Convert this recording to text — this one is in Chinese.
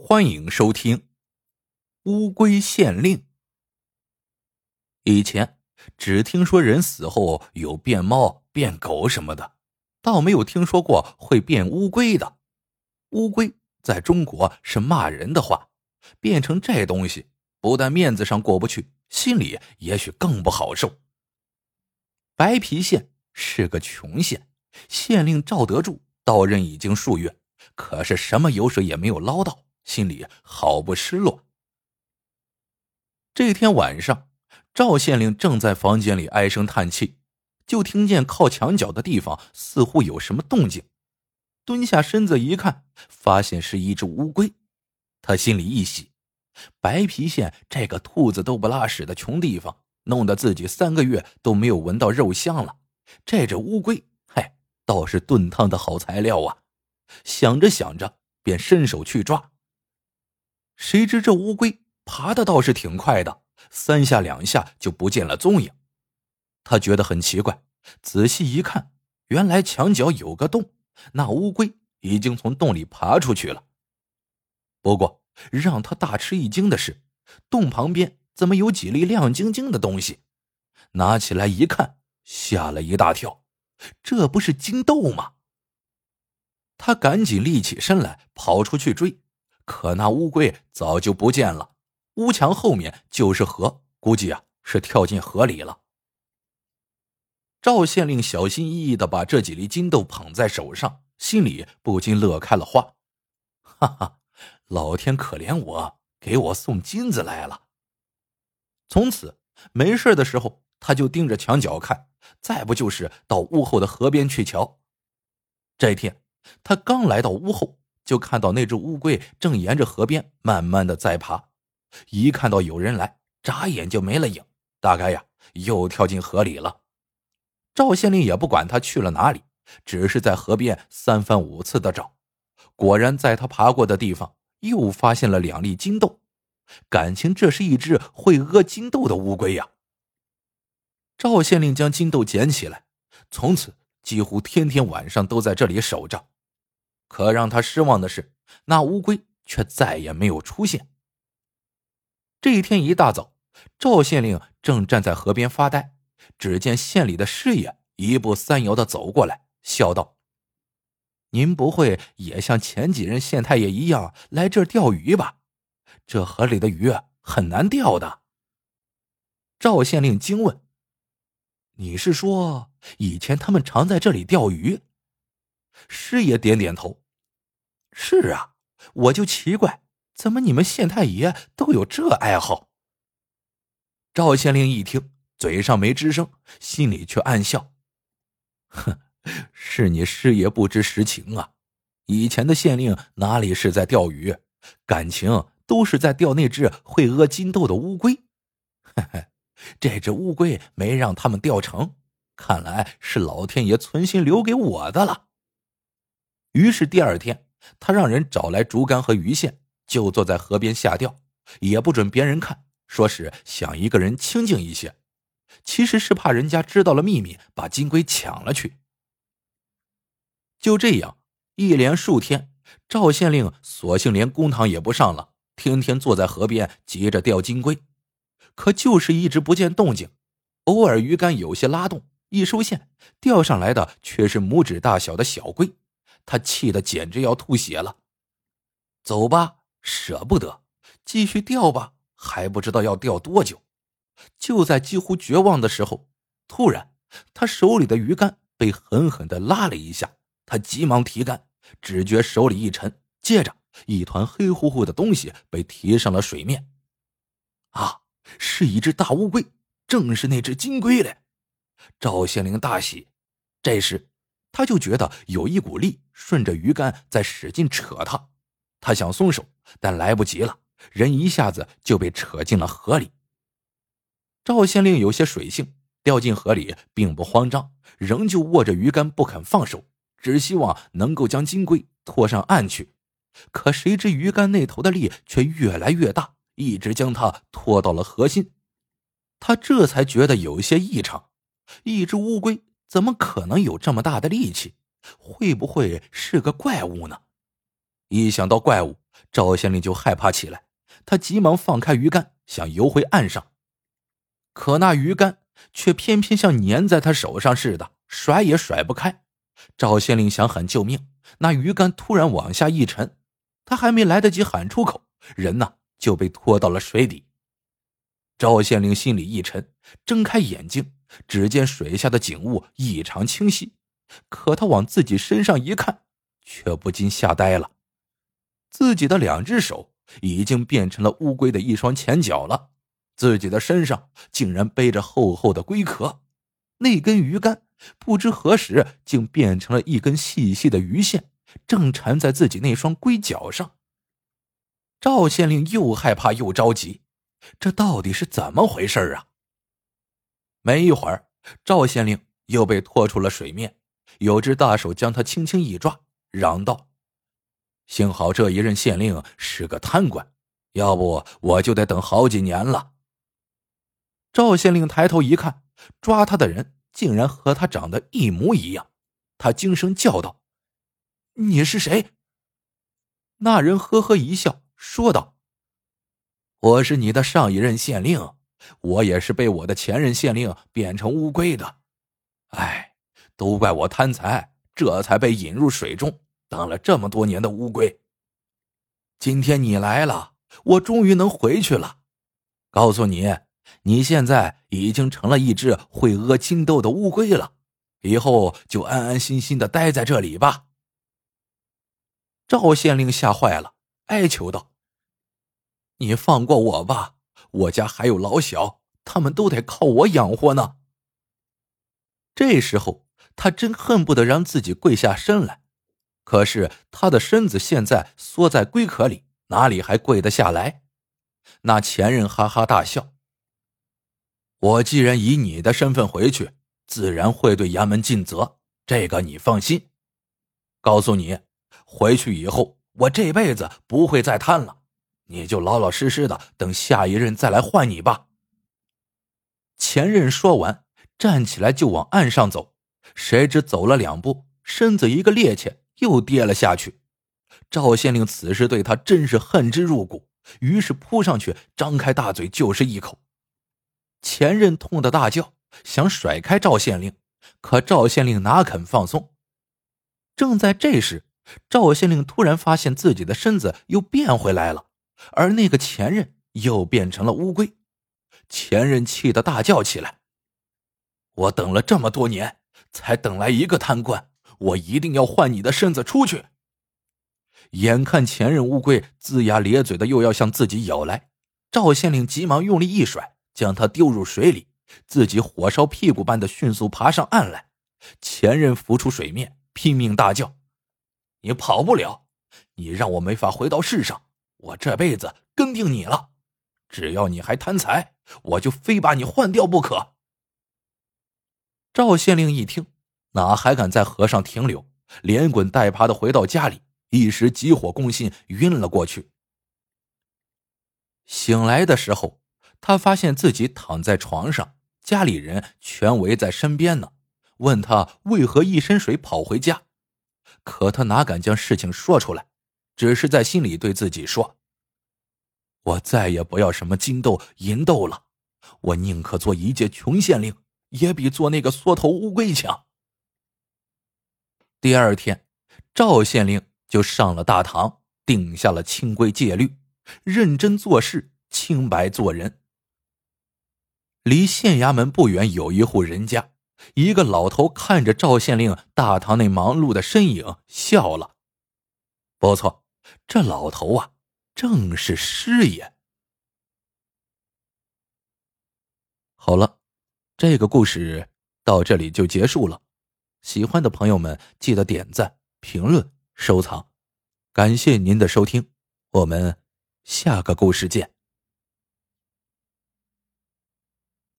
欢迎收听《乌龟县令》。以前只听说人死后有变猫、变狗什么的，倒没有听说过会变乌龟的。乌龟在中国是骂人的话，变成这东西，不但面子上过不去，心里也许更不好受。白皮县是个穷县，县令赵德柱到任已经数月，可是什么油水也没有捞到。心里好不失落。这天晚上，赵县令正在房间里唉声叹气，就听见靠墙角的地方似乎有什么动静。蹲下身子一看，发现是一只乌龟。他心里一喜，白皮县这个兔子都不拉屎的穷地方，弄得自己三个月都没有闻到肉香了。这只乌龟，嗨，倒是炖汤的好材料啊！想着想着，便伸手去抓。谁知这乌龟爬的倒是挺快的，三下两下就不见了踪影。他觉得很奇怪，仔细一看，原来墙角有个洞，那乌龟已经从洞里爬出去了。不过让他大吃一惊的是，洞旁边怎么有几粒亮晶晶的东西？拿起来一看，吓了一大跳，这不是金豆吗？他赶紧立起身来，跑出去追。可那乌龟早就不见了，屋墙后面就是河，估计啊是跳进河里了。赵县令小心翼翼的把这几粒金豆捧在手上，心里不禁乐开了花，哈哈，老天可怜我，给我送金子来了。从此没事的时候，他就盯着墙角看，再不就是到屋后的河边去瞧。这一天，他刚来到屋后。就看到那只乌龟正沿着河边慢慢的在爬，一看到有人来，眨眼就没了影，大概呀又跳进河里了。赵县令也不管他去了哪里，只是在河边三番五次的找，果然在他爬过的地方又发现了两粒金豆，感情这是一只会屙金豆的乌龟呀。赵县令将金豆捡起来，从此几乎天天晚上都在这里守着。可让他失望的是，那乌龟却再也没有出现。这一天一大早，赵县令正站在河边发呆，只见县里的师爷一步三摇的走过来，笑道：“您不会也像前几任县太爷一样来这儿钓鱼吧？这河里的鱼很难钓的。”赵县令惊问：“你是说以前他们常在这里钓鱼？”师爷点点头：“是啊，我就奇怪，怎么你们县太爷都有这爱好？”赵县令一听，嘴上没吱声，心里却暗笑：“哼，是你师爷不知实情啊！以前的县令哪里是在钓鱼，感情都是在钓那只会屙金豆的乌龟。嘿嘿，这只乌龟没让他们钓成，看来是老天爷存心留给我的了。”于是第二天，他让人找来竹竿和鱼线，就坐在河边下钓，也不准别人看，说是想一个人清静一些，其实是怕人家知道了秘密，把金龟抢了去。就这样，一连数天，赵县令索性连公堂也不上了，天天坐在河边急着钓金龟，可就是一直不见动静，偶尔鱼竿有些拉动，一收线，钓上来的却是拇指大小的小龟。他气得简直要吐血了，走吧，舍不得；继续钓吧，还不知道要钓多久。就在几乎绝望的时候，突然，他手里的鱼竿被狠狠的拉了一下，他急忙提竿，只觉手里一沉，接着一团黑乎乎的东西被提上了水面。啊，是一只大乌龟，正是那只金龟嘞！赵县令大喜，这时。他就觉得有一股力顺着鱼竿在使劲扯他，他想松手，但来不及了，人一下子就被扯进了河里。赵县令有些水性，掉进河里并不慌张，仍旧握着鱼竿不肯放手，只希望能够将金龟拖上岸去。可谁知鱼竿那头的力却越来越大，一直将他拖到了河心。他这才觉得有些异常，一只乌龟。怎么可能有这么大的力气？会不会是个怪物呢？一想到怪物，赵县令就害怕起来，他急忙放开鱼竿，想游回岸上，可那鱼竿却偏偏像粘在他手上似的，甩也甩不开。赵县令想喊救命，那鱼竿突然往下一沉，他还没来得及喊出口，人呢就被拖到了水底。赵县令心里一沉，睁开眼睛，只见水下的景物异常清晰，可他往自己身上一看，却不禁吓呆了。自己的两只手已经变成了乌龟的一双前脚了，自己的身上竟然背着厚厚的龟壳，那根鱼竿不知何时竟变成了一根细细的鱼线，正缠在自己那双龟脚上。赵县令又害怕又着急，这到底是怎么回事啊？没一会儿，赵县令又被拖出了水面，有只大手将他轻轻一抓，嚷道。幸好这一任县令是个贪官，要不我就得等好几年了。赵县令抬头一看，抓他的人竟然和他长得一模一样，他惊声叫道：“你是谁？”那人呵呵一笑，说道：“我是你的上一任县令，我也是被我的前任县令变成乌龟的，哎，都怪我贪财，这才被引入水中。”当了这么多年的乌龟，今天你来了，我终于能回去了。告诉你，你现在已经成了一只会屙金豆的乌龟了，以后就安安心心的待在这里吧。赵县令吓坏了，哀求道：“你放过我吧，我家还有老小，他们都得靠我养活呢。”这时候，他真恨不得让自己跪下身来。可是他的身子现在缩在龟壳里，哪里还跪得下来？那前任哈哈大笑。我既然以你的身份回去，自然会对衙门尽责，这个你放心。告诉你，回去以后我这辈子不会再贪了，你就老老实实的等下一任再来换你吧。前任说完，站起来就往岸上走，谁知走了两步，身子一个趔趄。又跌了下去，赵县令此时对他真是恨之入骨，于是扑上去，张开大嘴就是一口。前任痛得大叫，想甩开赵县令，可赵县令哪肯放松。正在这时，赵县令突然发现自己的身子又变回来了，而那个前任又变成了乌龟。前任气得大叫起来：“我等了这么多年，才等来一个贪官！”我一定要换你的身子出去！眼看前任乌龟龇牙咧嘴的又要向自己咬来，赵县令急忙用力一甩，将他丢入水里，自己火烧屁股般的迅速爬上岸来。前任浮出水面，拼命大叫：“你跑不了！你让我没法回到世上，我这辈子跟定你了！只要你还贪财，我就非把你换掉不可！”赵县令一听。哪还敢在河上停留？连滚带爬的回到家里，一时急火攻心，晕了过去。醒来的时候，他发现自己躺在床上，家里人全围在身边呢，问他为何一身水跑回家。可他哪敢将事情说出来，只是在心里对自己说：“我再也不要什么金豆银豆了，我宁可做一介穷县令，也比做那个缩头乌龟强。”第二天，赵县令就上了大堂，定下了清规戒律，认真做事，清白做人。离县衙门不远有一户人家，一个老头看着赵县令大堂内忙碌的身影，笑了。不错，这老头啊，正是师爷。好了，这个故事到这里就结束了。喜欢的朋友们，记得点赞、评论、收藏，感谢您的收听，我们下个故事见。